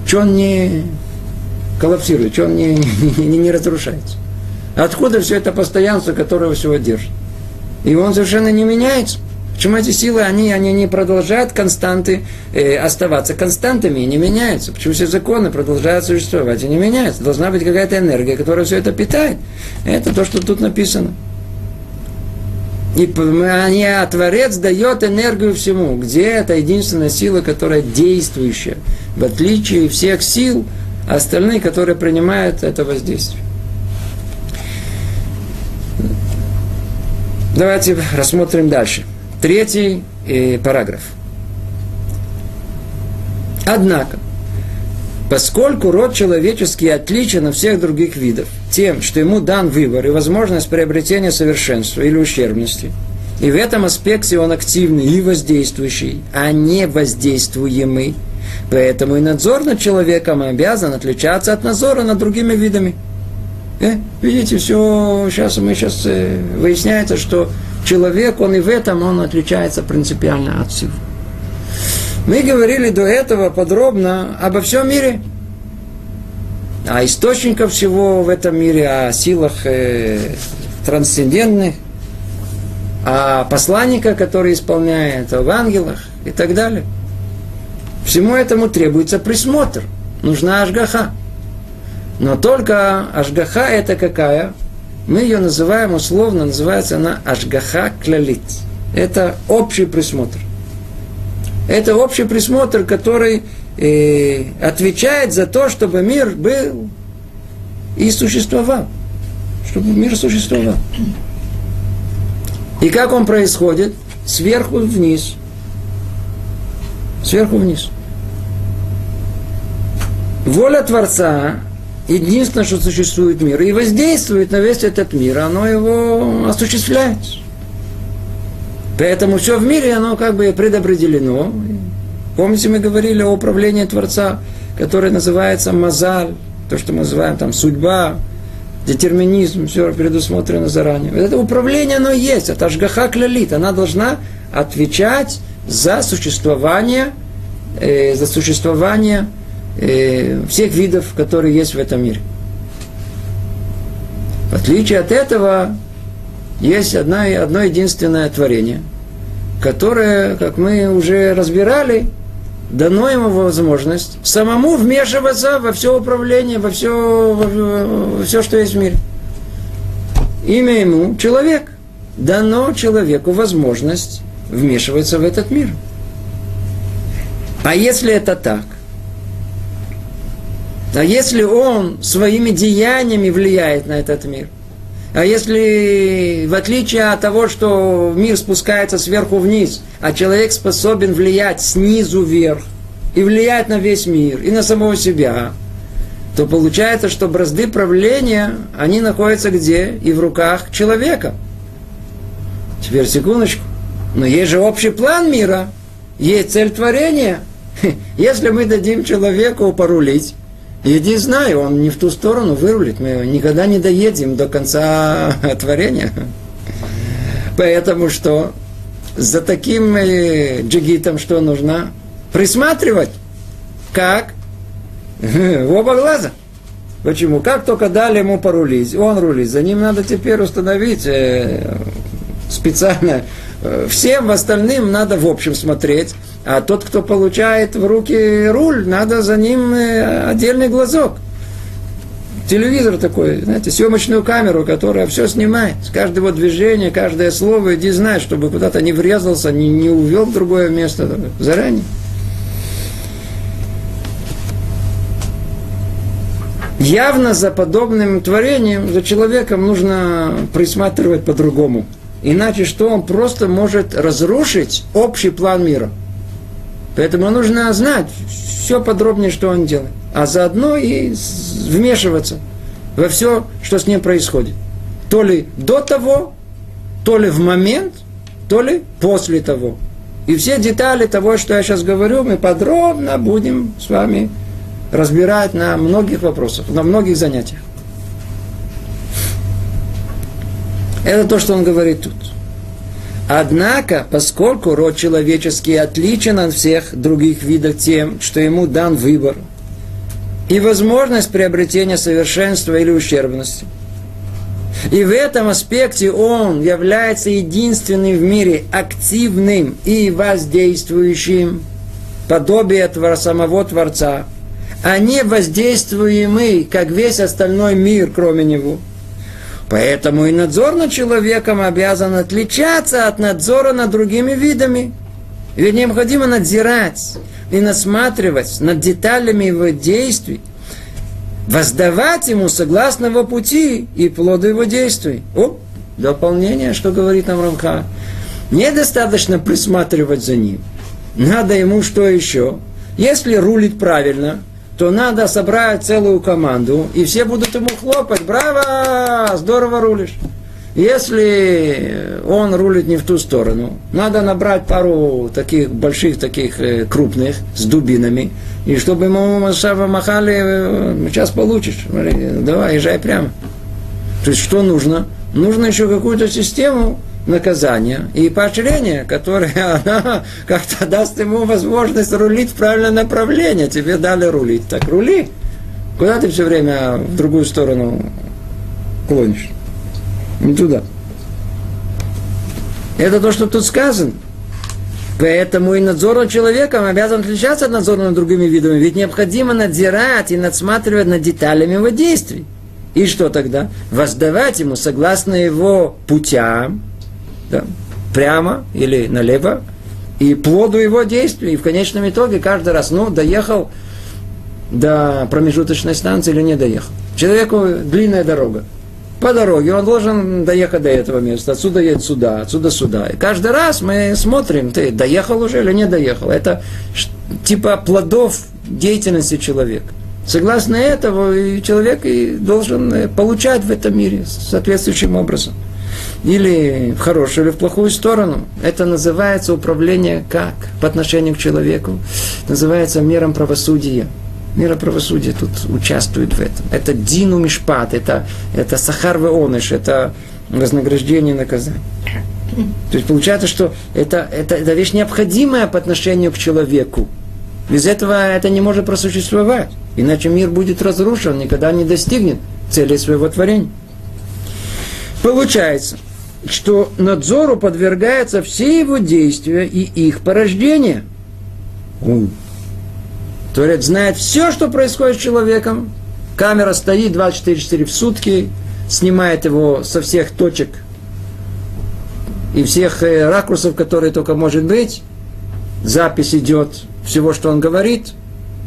Что он не коллапсирует, что он не, не, не разрушается? Откуда все это постоянство, которое всего держит? И он совершенно не меняется. Почему эти силы, они, они не продолжают константы э, оставаться константами и не меняются? Почему все законы продолжают существовать и не меняются? Должна быть какая-то энергия, которая все это питает. Это то, что тут написано. И а Творец дает энергию всему. Где это единственная сила, которая действующая, в отличие всех сил остальных, которые принимают это воздействие. Давайте рассмотрим дальше. Третий э, параграф. Однако, Поскольку род человеческий отличен от всех других видов тем, что ему дан выбор и возможность приобретения совершенства или ущербности, и в этом аспекте он активный и воздействующий, а не воздействуемый, поэтому и надзор над человеком обязан отличаться от надзора над другими видами. Э, видите, все, сейчас мы сейчас э, выясняется, что человек, он и в этом, он отличается принципиально от всего. Мы говорили до этого подробно обо всем мире. О источниках всего в этом мире, о силах э, трансцендентных, о посланниках, которые исполняют, об ангелах и так далее. Всему этому требуется присмотр. Нужна ажгаха. Но только ажгаха это какая? Мы ее называем условно, называется она ажгаха клялит. Это общий присмотр. Это общий присмотр, который э, отвечает за то, чтобы мир был и существовал. Чтобы мир существовал. И как он происходит? Сверху вниз. Сверху вниз. Воля Творца единственное, что существует мир, и воздействует на весь этот мир, оно его осуществляет. Поэтому все в мире, оно как бы предопределено. Помните, мы говорили о управлении Творца, которое называется мазаль, то, что мы называем там судьба, детерминизм, все предусмотрено заранее. Вот это управление, оно есть, это ажгаха клялит, она должна отвечать за существование, э, за существование э, всех видов, которые есть в этом мире. В отличие от этого, есть одно, одно единственное творение, которое, как мы уже разбирали, дано ему возможность самому вмешиваться во все управление, во все, во все, что есть в мире. Имя ему – человек. Дано человеку возможность вмешиваться в этот мир. А если это так, а если он своими деяниями влияет на этот мир – а если, в отличие от того, что мир спускается сверху вниз, а человек способен влиять снизу вверх, и влиять на весь мир, и на самого себя, то получается, что бразды правления, они находятся где? И в руках человека. Теперь секундочку. Но есть же общий план мира, есть цель творения. Если мы дадим человеку порулить, Иди знай, он не в ту сторону вырулит. Мы никогда не доедем до конца творения. Поэтому что? За таким э, джигитом что нужно? Присматривать. Как? В оба глаза. Почему? Как только дали ему порулить, он рулит. За ним надо теперь установить э, специально. Э, всем остальным надо в общем смотреть а тот, кто получает в руки руль, надо за ним э, отдельный глазок. Телевизор такой, знаете, съемочную камеру, которая все снимает. Каждое его движение, каждое слово, иди знай, чтобы куда-то не врезался, не, не увел в другое место заранее. Явно за подобным творением, за человеком нужно присматривать по-другому. Иначе что он просто может разрушить общий план мира. Поэтому нужно знать все подробнее, что он делает. А заодно и вмешиваться во все, что с ним происходит. То ли до того, то ли в момент, то ли после того. И все детали того, что я сейчас говорю, мы подробно будем с вами разбирать на многих вопросах, на многих занятиях. Это то, что он говорит тут. Однако, поскольку род человеческий отличен от всех других видов тем, что ему дан выбор и возможность приобретения совершенства или ущербности, и в этом аспекте он является единственным в мире активным и воздействующим подобие самого Творца, а не воздействуемый, как весь остальной мир, кроме него – Поэтому и надзор над человеком обязан отличаться от надзора над другими видами. Ведь необходимо надзирать и насматривать над деталями его действий, воздавать ему согласно его пути и плоду его действий. О, дополнение, что говорит нам Рамха. Недостаточно присматривать за ним. Надо ему что еще? Если рулить правильно – то надо собрать целую команду, и все будут ему хлопать. Браво! Здорово рулишь. Если он рулит не в ту сторону, надо набрать пару таких больших, таких э, крупных, с дубинами, и чтобы ему махали, э, сейчас получишь. Давай, езжай прямо. То есть, что нужно? Нужно еще какую-то систему, наказание и поощрение, которое она как-то даст ему возможность рулить в правильное направление. Тебе дали рулить, так рули. Куда ты все время в другую сторону клонишь? Не туда. Это то, что тут сказано. Поэтому и надзор над человеком обязан отличаться от надзора над другими видами. Ведь необходимо надзирать и надсматривать над деталями его действий. И что тогда? Воздавать ему согласно его путям, да, прямо или налево, и плоду его действий. И в конечном итоге каждый раз, ну, доехал до промежуточной станции или не доехал. Человеку длинная дорога. По дороге он должен доехать до этого места, отсюда едет сюда, отсюда сюда. И каждый раз мы смотрим, ты доехал уже или не доехал. Это типа плодов деятельности человека. Согласно этому, человек и должен э, получать в этом мире соответствующим образом или в хорошую, или в плохую сторону. Это называется управление как? По отношению к человеку. Называется мером правосудия. Мера правосудия тут участвует в этом. Это дину мишпат, это, это сахар оныш, это вознаграждение наказание. То есть получается, что это, это, это вещь необходимая по отношению к человеку. Без этого это не может просуществовать. Иначе мир будет разрушен, никогда не достигнет цели своего творения. Получается, что надзору подвергаются все его действия и их порождения. Творец знает все, что происходит с человеком. Камера стоит 24 в сутки, снимает его со всех точек и всех э, ракурсов, которые только может быть. Запись идет всего, что он говорит.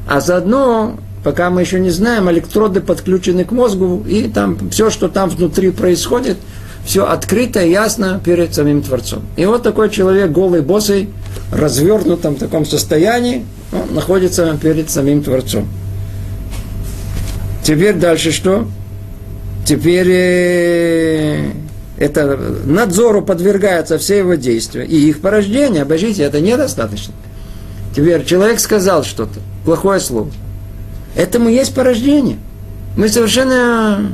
А заодно, пока мы еще не знаем, электроды подключены к мозгу, и там все, что там внутри происходит – все открыто и ясно перед самим Творцом. И вот такой человек, голый, босый, развернутом таком состоянии, он находится перед самим Творцом. Теперь дальше что? Теперь э, это надзору подвергаются все его действия и их порождение. Обождите, это недостаточно. Теперь человек сказал что-то, плохое слово. Этому есть порождение. Мы совершенно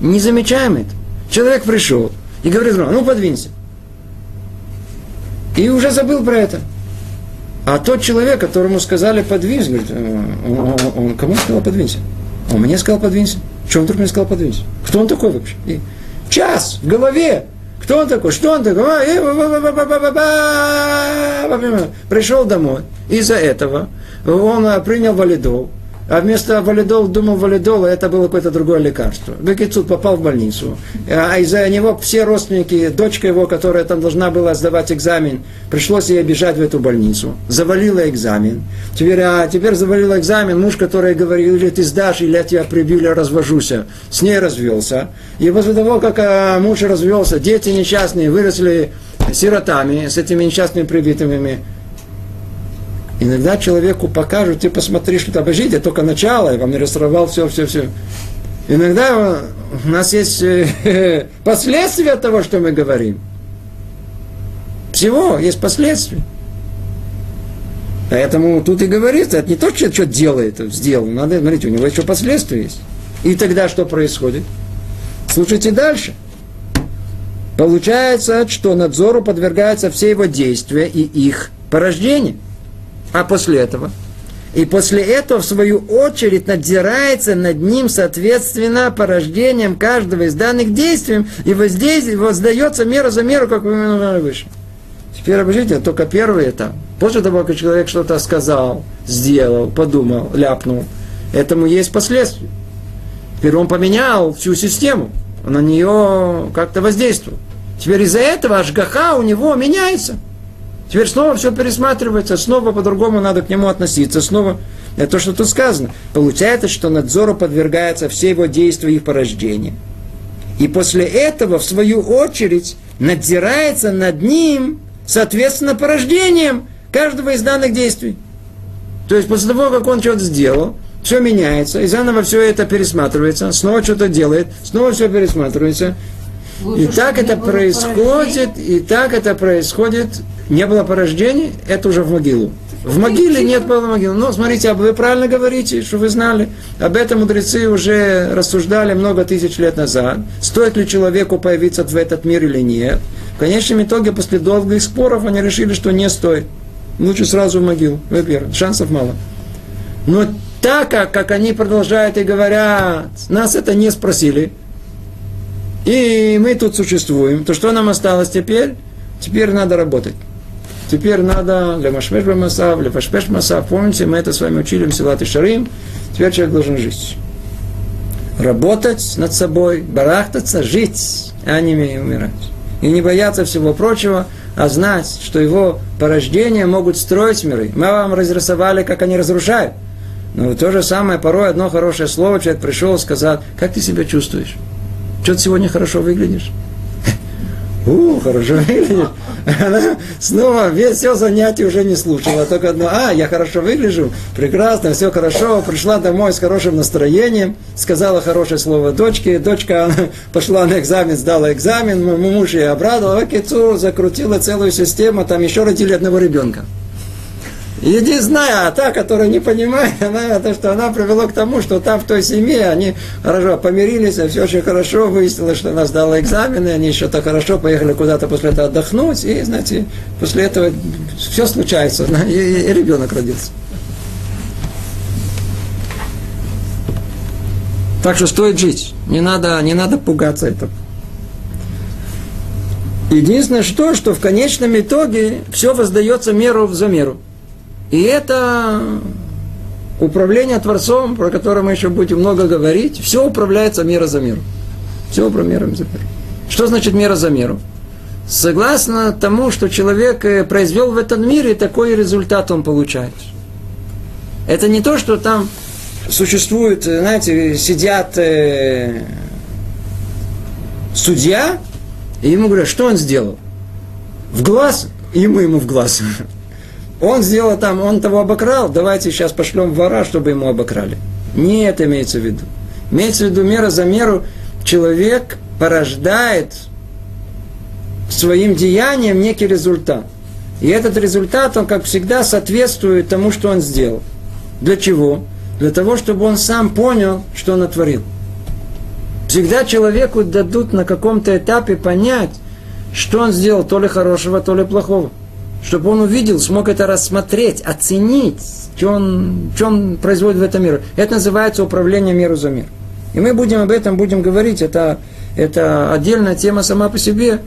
не замечаем это. Человек пришел и говорит, ну подвинься. И уже забыл про это. А тот человек, которому сказали подвинься, говорит, «Э, он, он, он кому сказал подвинься? Он мне сказал подвинься. Что он вдруг мне сказал подвинься? Кто он такой вообще? И час в голове. Кто он такой? Что он такой? Пришел домой. Из-за этого он принял валидол. А вместо валидол думал валидол, а это было какое-то другое лекарство. Бекицут попал в больницу, а из-за него все родственники, дочка его, которая там должна была сдавать экзамен, пришлось ей бежать в эту больницу, завалила экзамен. Теперь, а теперь завалила экзамен, муж, который говорил, или ты сдашь, или я тебя прибью, или развожусь, с ней развелся. И после того, как а, муж развелся, дети несчастные выросли сиротами, с этими несчастными прибитыми, Иногда человеку покажут, ты посмотри, что обождите, только начало, я вам не расстроил все, все, все. Иногда у нас есть э, последствия того, что мы говорим. Всего есть последствия. Поэтому тут и говорится, это не то, что, что делает, сделал. Надо, смотрите, у него еще последствия есть. И тогда что происходит? Слушайте дальше. Получается, что надзору подвергаются все его действия и их порождение. А после этого? И после этого, в свою очередь, надзирается над ним, соответственно, порождением каждого из данных действий, и воздействие, воздается мера за меру, как вы упомянули выше. Теперь обождите, только первый этап. После того, как человек что-то сказал, сделал, подумал, ляпнул, этому есть последствия. Теперь он поменял всю систему, на нее как-то воздействовал. Теперь из-за этого ажгаха у него меняется – Теперь снова все пересматривается, снова по-другому надо к нему относиться, снова это то, что тут сказано. Получается, что надзору подвергаются все его действия и порождения. И после этого, в свою очередь, надзирается над ним, соответственно, порождением каждого из данных действий. То есть после того, как он что-то сделал, все меняется, и заново все это пересматривается, снова что-то делает, снова все пересматривается. Лучше, и так это происходит, и так это происходит не было порождений, это уже в могилу. В могиле нет было могилы. Но смотрите, вы правильно говорите, что вы знали. Об этом мудрецы уже рассуждали много тысяч лет назад. Стоит ли человеку появиться в этот мир или нет. В конечном итоге, после долгих споров, они решили, что не стоит. Лучше сразу в могилу. Во-первых, шансов мало. Но так как они продолжают и говорят, нас это не спросили, и мы тут существуем, то что нам осталось теперь? Теперь надо работать. Теперь надо лемашмеш масав, лефашпеш масав. Помните, мы это с вами учили в Силат и Шарим. Теперь человек должен жить. Работать над собой, барахтаться, жить, а не умирать. И не бояться всего прочего, а знать, что его порождения могут строить миры. Мы вам разрисовали, как они разрушают. Но то же самое, порой одно хорошее слово, человек пришел и сказал, как ты себя чувствуешь? Что ты сегодня хорошо выглядишь? У, хорошо выглядишь. Она снова весь все занятие уже не слушала. Только одно, а, я хорошо выгляжу, прекрасно, все хорошо. Пришла домой с хорошим настроением, сказала хорошее слово дочке. Дочка пошла на экзамен, сдала экзамен, муж ее обрадовал, Кицу закрутила целую систему, там еще родили одного ребенка. Единственная, а та, которая не понимает, она, то, что она привела к тому, что там в той семье они хорошо помирились, все очень хорошо, выяснилось, что она сдала экзамены, они еще-то хорошо поехали куда-то после этого отдохнуть, и, знаете, после этого все случается, и, и ребенок родился. Так что стоит жить, не надо, не надо пугаться этого. Единственное, что, что в конечном итоге все воздается меру за меру. И это управление Творцом, про которое мы еще будем много говорить, все управляется мера за меру. Все про меру за меру. Что значит мера за меру? Согласно тому, что человек э, произвел в этом мире, такой результат он получает. Это не то, что там существует, э, знаете, сидят э, судья, и ему говорят, что он сделал? В глаз, и ему ему в глаз. Он сделал там, он того обокрал, давайте сейчас пошлем вора, чтобы ему обокрали. Не это имеется в виду. Имеется в виду мера за меру. Человек порождает своим деянием некий результат. И этот результат, он, как всегда, соответствует тому, что он сделал. Для чего? Для того, чтобы он сам понял, что он натворил. Всегда человеку дадут на каком-то этапе понять, что он сделал то ли хорошего, то ли плохого чтобы он увидел, смог это рассмотреть, оценить, что он, что он производит в этом мире. Это называется управление миру за мир. И мы будем об этом будем говорить. Это, это отдельная тема сама по себе.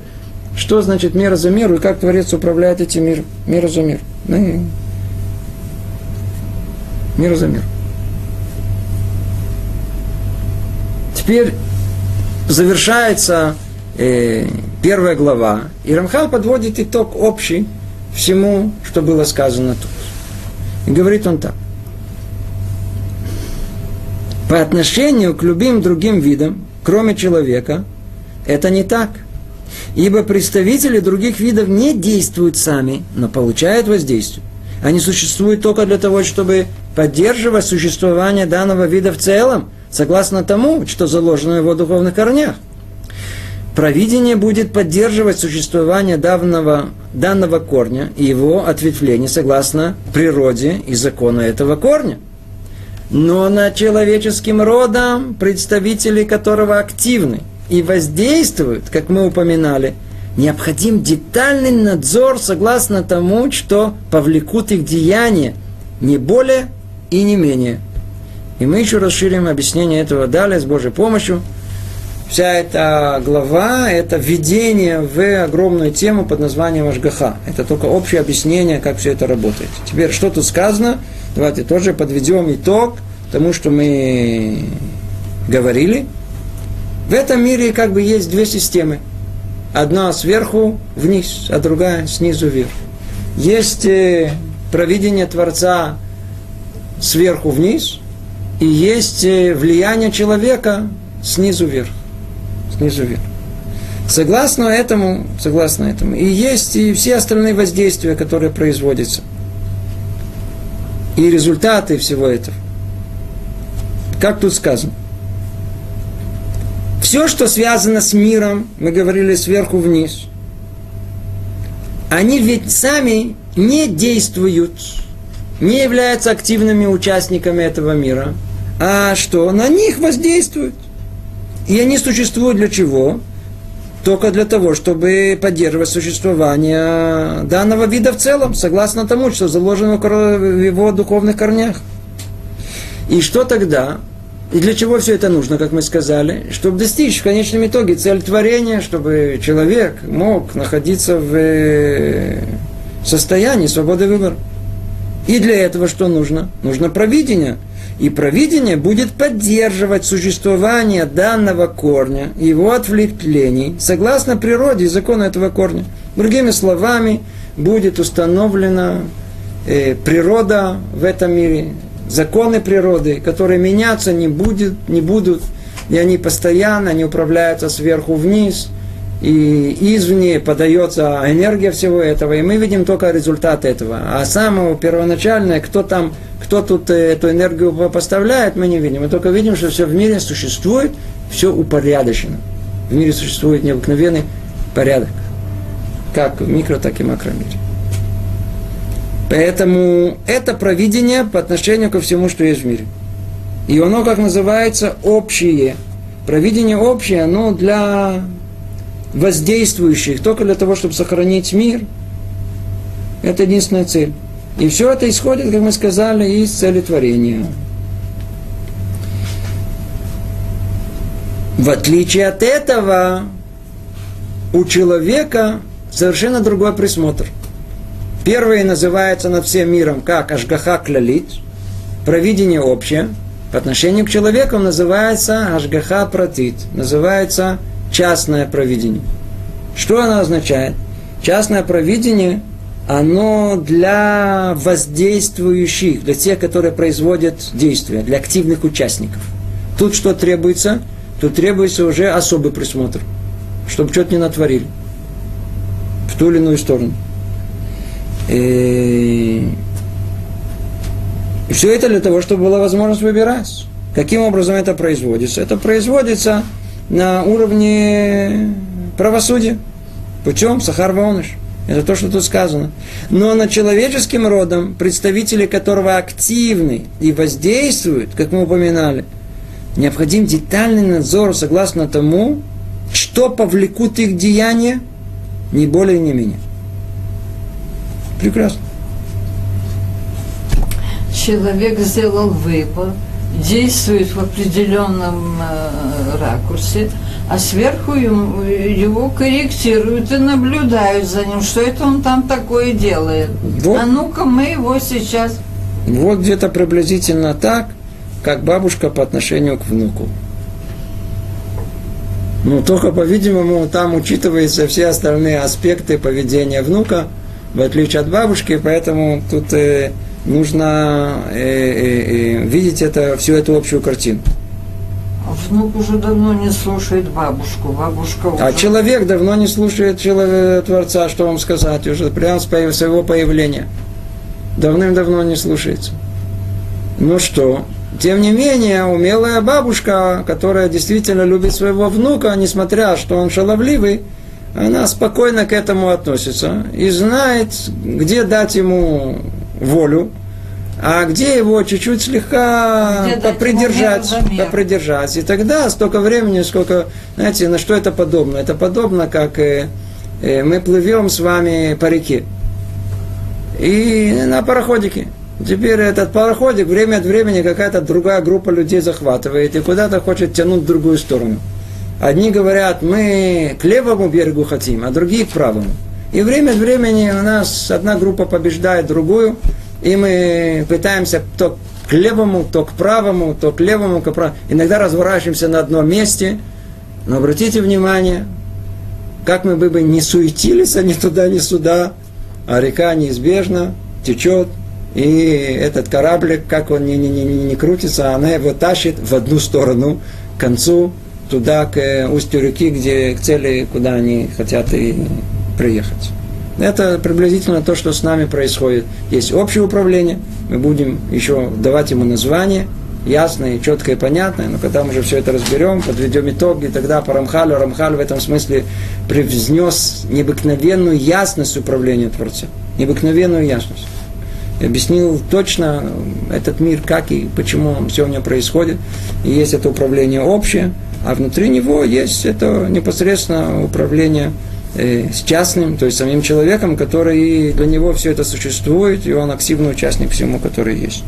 Что значит мера за миру и как Творец управляет этим миром. Мир за мир. Ну, мир за мир. Теперь завершается э, первая глава, и Рамхал подводит итог общий всему, что было сказано тут. И говорит он так. По отношению к любым другим видам, кроме человека, это не так. Ибо представители других видов не действуют сами, но получают воздействие. Они существуют только для того, чтобы поддерживать существование данного вида в целом, согласно тому, что заложено в его духовных корнях. Провидение будет поддерживать существование данного, данного корня и его ответвление согласно природе и закону этого корня. Но над человеческим родом, представители которого активны и воздействуют, как мы упоминали, необходим детальный надзор согласно тому, что повлекут их деяния, не более и не менее. И мы еще расширим объяснение этого далее с Божьей помощью – вся эта глава – это введение в огромную тему под названием Ашгаха. Это только общее объяснение, как все это работает. Теперь, что тут сказано? Давайте тоже подведем итог тому, что мы говорили. В этом мире как бы есть две системы. Одна сверху вниз, а другая снизу вверх. Есть э, провидение Творца сверху вниз, и есть э, влияние человека снизу вверх снизу вверх. Согласно этому, согласно этому, и есть и все остальные воздействия, которые производятся. И результаты всего этого. Как тут сказано? Все, что связано с миром, мы говорили сверху вниз, они ведь сами не действуют, не являются активными участниками этого мира, а что на них воздействуют. И они существуют для чего? Только для того, чтобы поддерживать существование данного вида в целом, согласно тому, что заложено в его духовных корнях. И что тогда? И для чего все это нужно, как мы сказали? Чтобы достичь в конечном итоге цель творения, чтобы человек мог находиться в э, состоянии свободы выбора. И для этого что нужно? Нужно провидение – и провидение будет поддерживать существование данного корня, его отвлечений, согласно природе и закону этого корня. Другими словами, будет установлена э, природа в этом мире, законы природы, которые меняться не, будет, не будут, и они постоянно, они управляются сверху вниз – и извне подается энергия всего этого, и мы видим только результат этого. А самое первоначальное, кто там, кто тут э, эту энергию поставляет, мы не видим. Мы только видим, что все в мире существует, все упорядочено. В мире существует необыкновенный порядок, как в микро, так и макромире. Поэтому это провидение по отношению ко всему, что есть в мире. И оно, как называется, общее. Провидение общее, оно для воздействующих только для того, чтобы сохранить мир, это единственная цель. И все это исходит, как мы сказали, из цели творения. В отличие от этого, у человека совершенно другой присмотр. Первый называется над всем миром как Ашгаха Клялит, провидение общее. По отношению к человеку называется Ашгаха Пратит, называется частное провидение. Что оно означает? Частное провидение, оно для воздействующих, для тех, которые производят действия, для активных участников. Тут что требуется? Тут требуется уже особый присмотр, чтобы что-то не натворили в ту или иную сторону. И все это для того, чтобы была возможность выбирать. Каким образом это производится? Это производится на уровне правосудия путем Сахар Вауныш. Это то, что тут сказано. Но над человеческим родом, представители которого активны и воздействуют, как мы упоминали, необходим детальный надзор согласно тому, что повлекут их деяния, не более, не менее. Прекрасно. Человек сделал выбор, действует в определенном э, ракурсе, а сверху его корректируют и наблюдают за ним, что это он там такое делает. Вот. А ну-ка мы его сейчас... Вот где-то приблизительно так, как бабушка по отношению к внуку. Ну, только, по-видимому, там учитываются все остальные аспекты поведения внука, в отличие от бабушки, поэтому тут э, нужно э, э, э, видеть это, всю эту общую картину. А Внук уже давно не слушает бабушку. Бабушка уже... А человек давно не слушает человека, Творца, что вам сказать, уже прямо с своего появления. Давным-давно не слушается. Ну что, тем не менее, умелая бабушка, которая действительно любит своего внука, несмотря, что он шаловливый, она спокойно к этому относится и знает, где дать ему волю, а где его чуть-чуть слегка Где попридержать, попридержать. И тогда столько времени, сколько, знаете, на что это подобно? Это подобно, как э, э, мы плывем с вами по реке. И на пароходике. Теперь этот пароходик время от времени какая-то другая группа людей захватывает и куда-то хочет тянуть в другую сторону. Одни говорят, мы к левому берегу хотим, а другие к правому. И время от времени у нас одна группа побеждает другую, и мы пытаемся то к левому, то к правому, то к левому, к правому. Иногда разворачиваемся на одном месте, но обратите внимание, как мы бы не суетились, а ни туда, ни сюда, а река неизбежно течет, и этот кораблик, как он не, не, не, не крутится, она его тащит в одну сторону, к концу, туда, к устью реки, где, к цели, куда они хотят и приехать. Это приблизительно то, что с нами происходит. Есть общее управление, мы будем еще давать ему название, ясное, четкое и понятное, но когда мы уже все это разберем, подведем итоги, тогда по Рамхаль в этом смысле привнес необыкновенную ясность управления Творцем. Необыкновенную ясность. И объяснил точно этот мир, как и почему все в нем происходит. И есть это управление общее, а внутри него есть это непосредственно управление с частным, то есть самим человеком, который для него все это существует, и он активный участник всему, который есть.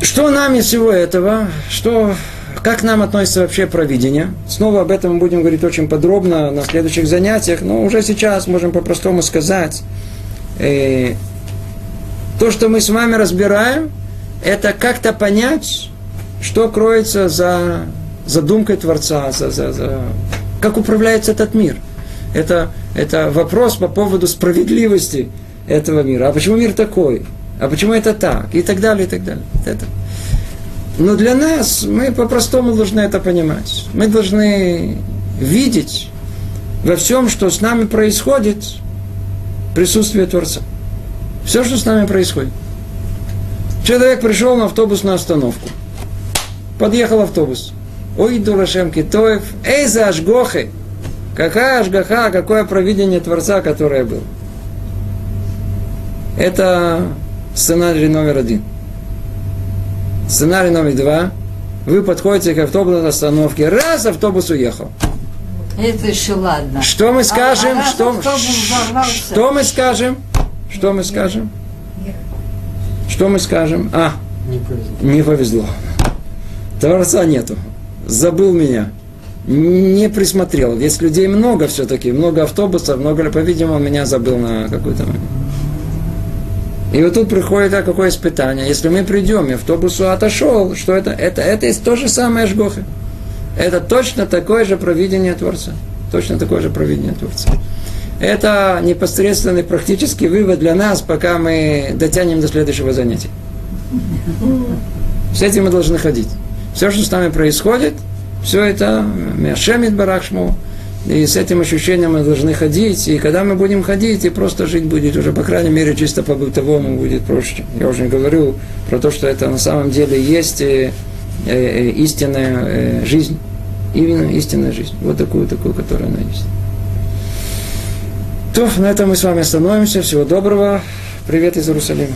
Что нам из всего этого? Что, как нам относится вообще провидение? Снова об этом мы будем говорить очень подробно на следующих занятиях, но уже сейчас можем по-простому сказать. э, то, что мы с вами разбираем, это как-то понять, что кроется за задумкой Творца, за, за, за, как управляется этот мир. Это, это вопрос по поводу справедливости этого мира. А почему мир такой? А почему это так? И так далее, и так далее. Это. Но для нас мы по-простому должны это понимать. Мы должны видеть во всем, что с нами происходит, присутствие Творца. Все, что с нами происходит. Человек пришел на автобусную остановку. Подъехал автобус. Ой, дурашем китоев. Эй, за ажгохи. Какая ажгаха, какое провидение Творца, которое было. Это сценарий номер один. Сценарий номер два. Вы подходите к автобусной остановке. Раз, автобус уехал. Это еще ладно. Что мы скажем? А- а что, что мы скажем? Что мы скажем? Что мы скажем? А, Не повезло. не повезло. Творца нету. Забыл меня. Не присмотрел. Есть людей много все-таки, много автобусов, много, по-видимому, меня забыл на какой-то момент. И вот тут приходит а, какое испытание. Если мы придем, и автобус отошел, что это? Это, это есть то же самое Жгоха. Это точно такое же провидение Творца. Точно такое же провидение Творца. Это непосредственный практический вывод для нас, пока мы дотянем до следующего занятия. С этим мы должны ходить. Все, что с нами происходит, все это Мяшемит Барахшму, и с этим ощущением мы должны ходить. И когда мы будем ходить, и просто жить будет уже, по крайней мере, чисто по-бытовому будет проще. Я уже говорил про то, что это на самом деле есть э, э, истинная э, жизнь. Именно истинная жизнь. Вот такую, такую, которая она есть. То, на этом мы с вами остановимся. Всего доброго. Привет из Иерусалима.